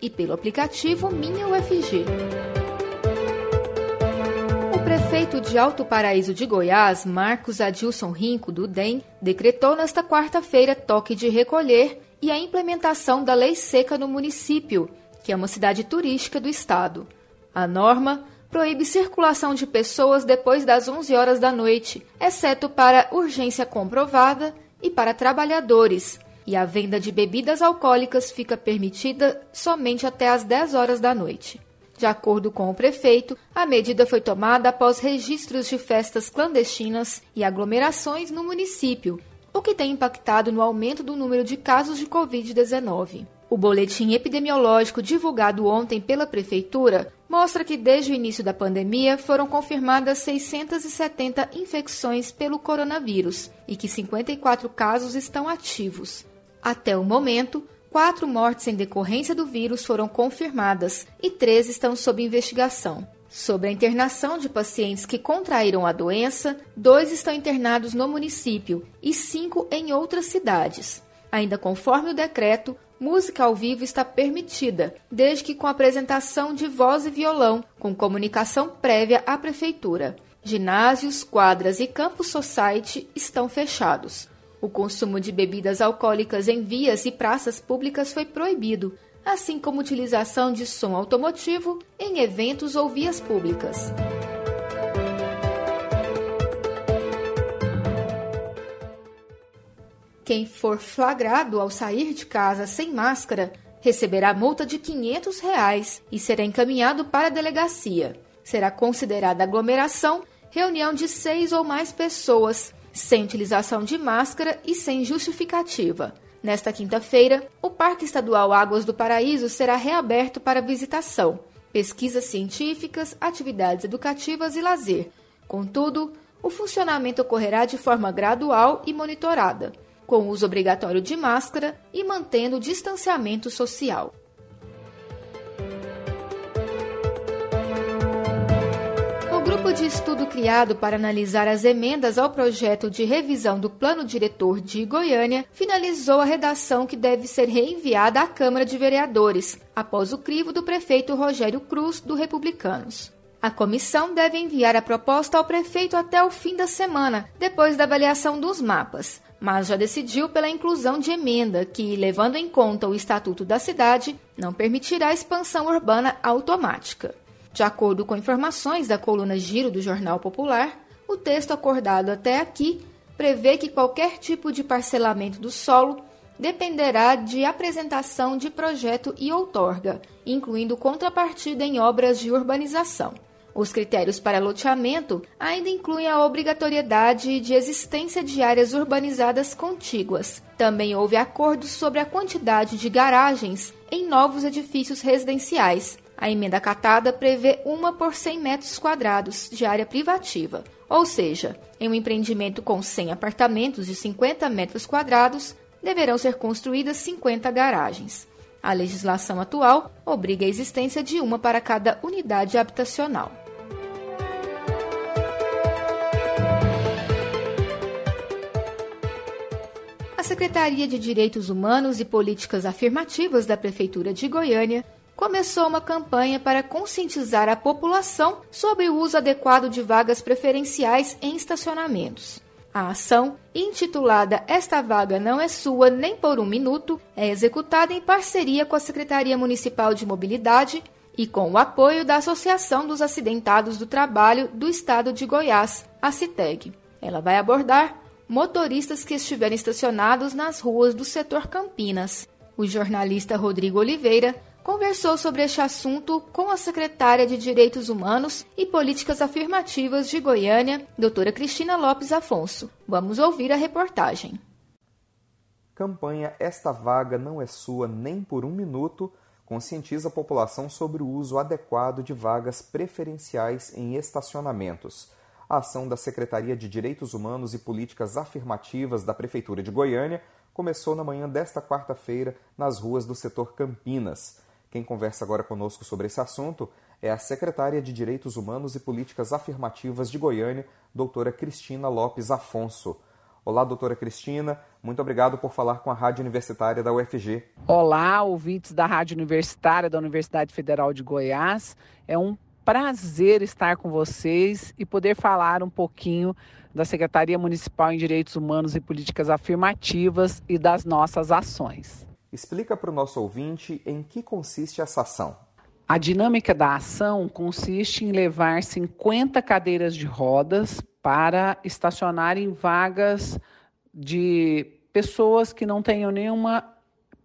e pelo aplicativo Minha UFG. O prefeito de Alto Paraíso de Goiás, Marcos Adilson Rinco, do DEM, decretou nesta quarta-feira toque de recolher e a implementação da lei seca no município, que é uma cidade turística do estado. A norma proíbe circulação de pessoas depois das 11 horas da noite, exceto para urgência comprovada e para trabalhadores, e a venda de bebidas alcoólicas fica permitida somente até às 10 horas da noite. De acordo com o prefeito, a medida foi tomada após registros de festas clandestinas e aglomerações no município, o que tem impactado no aumento do número de casos de Covid-19. O boletim epidemiológico divulgado ontem pela Prefeitura mostra que desde o início da pandemia foram confirmadas 670 infecções pelo coronavírus e que 54 casos estão ativos. Até o momento, quatro mortes em decorrência do vírus foram confirmadas e três estão sob investigação. Sobre a internação de pacientes que contraíram a doença, dois estão internados no município e cinco em outras cidades. Ainda conforme o decreto, música ao vivo está permitida, desde que com apresentação de voz e violão, com comunicação prévia à prefeitura. Ginásios, quadras e campus society estão fechados. O consumo de bebidas alcoólicas em vias e praças públicas foi proibido, assim como utilização de som automotivo em eventos ou vias públicas. Quem for flagrado ao sair de casa sem máscara receberá multa de 500 reais e será encaminhado para a delegacia. Será considerada aglomeração reunião de seis ou mais pessoas sem utilização de máscara e sem justificativa. Nesta quinta-feira, o Parque Estadual Águas do Paraíso será reaberto para visitação, pesquisas científicas, atividades educativas e lazer. Contudo, o funcionamento ocorrerá de forma gradual e monitorada, com uso obrigatório de máscara e mantendo o distanciamento social. Grupo de estudo criado para analisar as emendas ao projeto de revisão do Plano Diretor de Goiânia finalizou a redação que deve ser reenviada à Câmara de Vereadores, após o crivo do prefeito Rogério Cruz, do Republicanos. A comissão deve enviar a proposta ao prefeito até o fim da semana, depois da avaliação dos mapas, mas já decidiu pela inclusão de emenda que, levando em conta o Estatuto da Cidade, não permitirá expansão urbana automática. De acordo com informações da coluna Giro do Jornal Popular, o texto acordado até aqui prevê que qualquer tipo de parcelamento do solo dependerá de apresentação de projeto e outorga, incluindo contrapartida em obras de urbanização. Os critérios para loteamento ainda incluem a obrigatoriedade de existência de áreas urbanizadas contíguas. Também houve acordo sobre a quantidade de garagens em novos edifícios residenciais, a emenda catada prevê uma por 100 metros quadrados de área privativa, ou seja, em um empreendimento com 100 apartamentos de 50 metros quadrados, deverão ser construídas 50 garagens. A legislação atual obriga a existência de uma para cada unidade habitacional. A Secretaria de Direitos Humanos e Políticas Afirmativas da Prefeitura de Goiânia começou uma campanha para conscientizar a população sobre o uso adequado de vagas preferenciais em estacionamentos. A ação, intitulada Esta Vaga Não é Sua Nem por um Minuto, é executada em parceria com a Secretaria Municipal de Mobilidade e com o apoio da Associação dos Acidentados do Trabalho do Estado de Goiás, a CITEG. Ela vai abordar motoristas que estiverem estacionados nas ruas do setor Campinas. O jornalista Rodrigo Oliveira conversou sobre este assunto com a secretária de Direitos Humanos e Políticas Afirmativas de Goiânia, doutora Cristina Lopes Afonso. Vamos ouvir a reportagem. Campanha Esta Vaga Não É Sua Nem por um Minuto conscientiza a população sobre o uso adequado de vagas preferenciais em estacionamentos. A ação da Secretaria de Direitos Humanos e Políticas Afirmativas da Prefeitura de Goiânia começou na manhã desta quarta-feira nas ruas do setor Campinas. Quem conversa agora conosco sobre esse assunto é a secretária de Direitos Humanos e Políticas Afirmativas de Goiânia, doutora Cristina Lopes Afonso. Olá, doutora Cristina, muito obrigado por falar com a Rádio Universitária da UFG. Olá, ouvintes da Rádio Universitária da Universidade Federal de Goiás. É um prazer estar com vocês e poder falar um pouquinho da Secretaria Municipal em Direitos Humanos e Políticas Afirmativas e das nossas ações. Explica para o nosso ouvinte em que consiste essa ação. A dinâmica da ação consiste em levar 50 cadeiras de rodas para estacionar em vagas de pessoas que não tenham nenhuma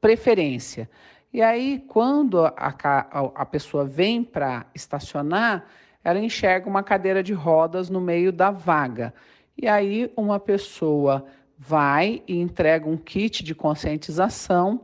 preferência. E aí, quando a, a, pessoa vem para estacionar, ela enxerga uma cadeira de rodas no meio da vaga. E aí, uma pessoa vai e entrega um kit de conscientização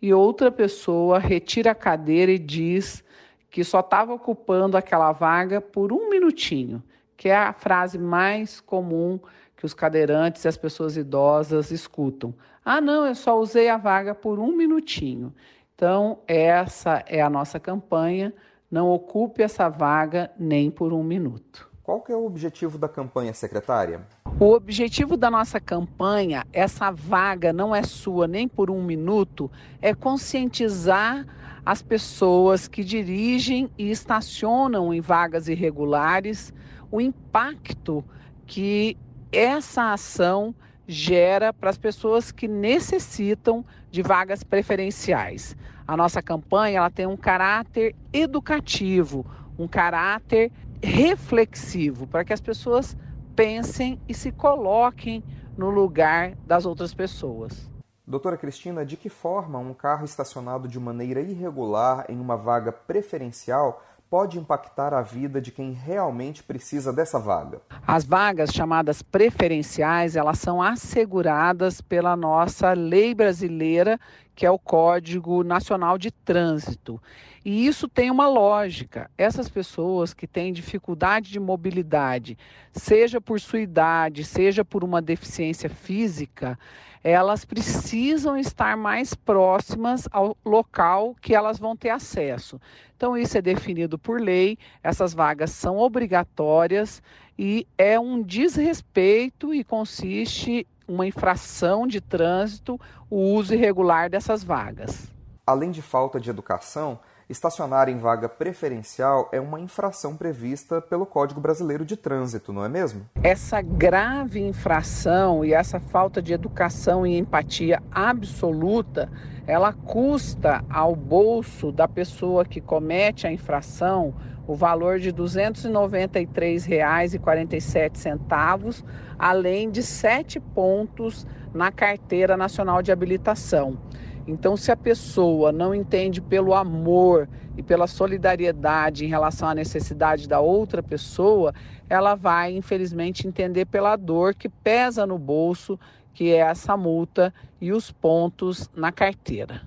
e outra pessoa retira a cadeira e diz que só estava ocupando aquela vaga por um minutinho que é a frase mais comum que os cadeirantes e as pessoas idosas escutam. Ah, não, eu só usei a vaga por um minutinho. Então, essa é a nossa campanha. Não ocupe essa vaga nem por um minuto. Qual que é o objetivo da campanha, secretária? O objetivo da nossa campanha, essa vaga não é sua nem por um minuto, é conscientizar as pessoas que dirigem e estacionam em vagas irregulares o impacto que essa ação gera para as pessoas que necessitam de vagas preferenciais. A nossa campanha ela tem um caráter educativo, um caráter reflexivo, para que as pessoas pensem e se coloquem no lugar das outras pessoas. Doutora Cristina, de que forma um carro estacionado de maneira irregular em uma vaga preferencial pode impactar a vida de quem realmente precisa dessa vaga? As vagas chamadas preferenciais, elas são asseguradas pela nossa lei brasileira, que é o Código Nacional de Trânsito. E isso tem uma lógica. Essas pessoas que têm dificuldade de mobilidade, seja por sua idade, seja por uma deficiência física, elas precisam estar mais próximas ao local que elas vão ter acesso. Então, isso é definido por lei, essas vagas são obrigatórias e é um desrespeito e consiste uma infração de trânsito o uso irregular dessas vagas. Além de falta de educação, estacionar em vaga preferencial é uma infração prevista pelo Código Brasileiro de Trânsito, não é mesmo? Essa grave infração e essa falta de educação e empatia absoluta, ela custa ao bolso da pessoa que comete a infração o valor de R$ 293,47, além de sete pontos na carteira nacional de habilitação. Então, se a pessoa não entende pelo amor e pela solidariedade em relação à necessidade da outra pessoa, ela vai, infelizmente, entender pela dor que pesa no bolso, que é essa multa e os pontos na carteira.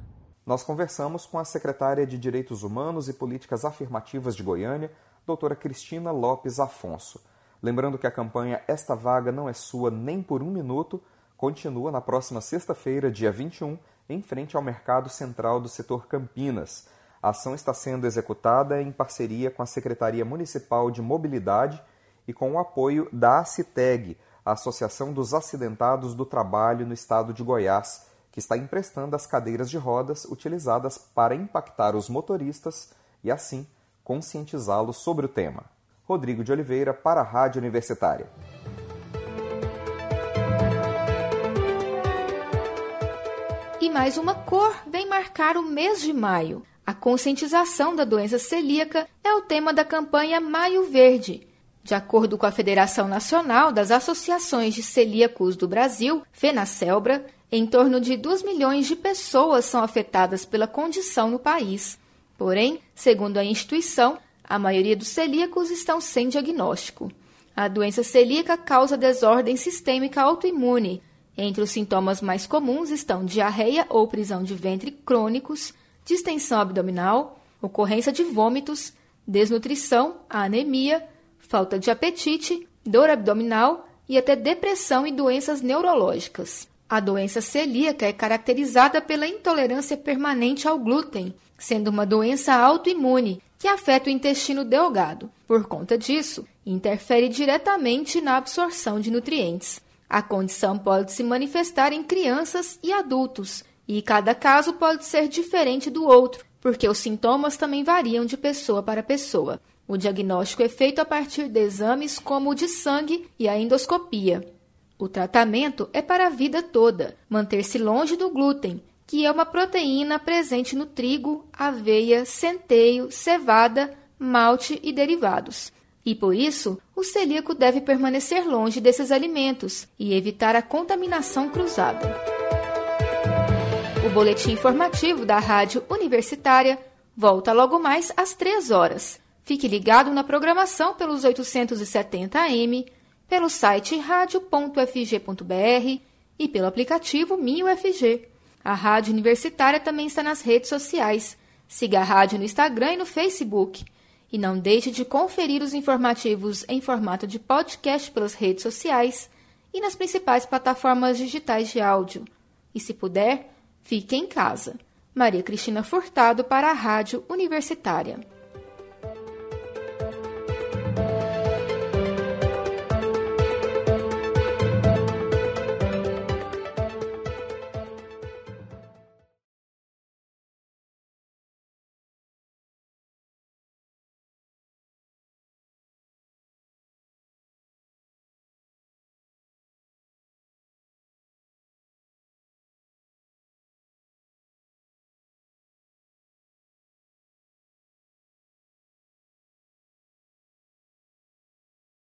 Nós conversamos com a secretária de Direitos Humanos e Políticas Afirmativas de Goiânia, doutora Cristina Lopes Afonso. Lembrando que a campanha Esta Vaga Não É Sua Nem por um Minuto continua na próxima sexta-feira, dia 21, em frente ao Mercado Central do setor Campinas. A ação está sendo executada em parceria com a Secretaria Municipal de Mobilidade e com o apoio da ACITEG, a Associação dos Acidentados do Trabalho no Estado de Goiás, que está emprestando as cadeiras de rodas utilizadas para impactar os motoristas e, assim, conscientizá-los sobre o tema. Rodrigo de Oliveira, para a Rádio Universitária. E mais uma cor vem marcar o mês de maio. A conscientização da doença celíaca é o tema da campanha Maio Verde. De acordo com a Federação Nacional das Associações de Celíacos do Brasil, FENACELBRA, em torno de 2 milhões de pessoas são afetadas pela condição no país. Porém, segundo a instituição, a maioria dos celíacos estão sem diagnóstico. A doença celíaca causa desordem sistêmica autoimune, entre os sintomas mais comuns estão diarreia ou prisão de ventre crônicos, distensão abdominal, ocorrência de vômitos, desnutrição, anemia, falta de apetite, dor abdominal e até depressão e doenças neurológicas. A doença celíaca é caracterizada pela intolerância permanente ao glúten, sendo uma doença autoimune que afeta o intestino delgado. Por conta disso, interfere diretamente na absorção de nutrientes. A condição pode se manifestar em crianças e adultos, e cada caso pode ser diferente do outro, porque os sintomas também variam de pessoa para pessoa. O diagnóstico é feito a partir de exames como o de sangue e a endoscopia. O tratamento é para a vida toda, manter-se longe do glúten, que é uma proteína presente no trigo, aveia, centeio, cevada, malte e derivados. E por isso, o celíaco deve permanecer longe desses alimentos e evitar a contaminação cruzada. O boletim informativo da Rádio Universitária volta logo mais às 3 horas. Fique ligado na programação pelos 870 AM, pelo site radio.fg.br e pelo aplicativo MinUFG. A Rádio Universitária também está nas redes sociais. Siga a rádio no Instagram e no Facebook. E não deixe de conferir os informativos em formato de podcast pelas redes sociais e nas principais plataformas digitais de áudio. E se puder, fique em casa. Maria Cristina Furtado para a Rádio Universitária.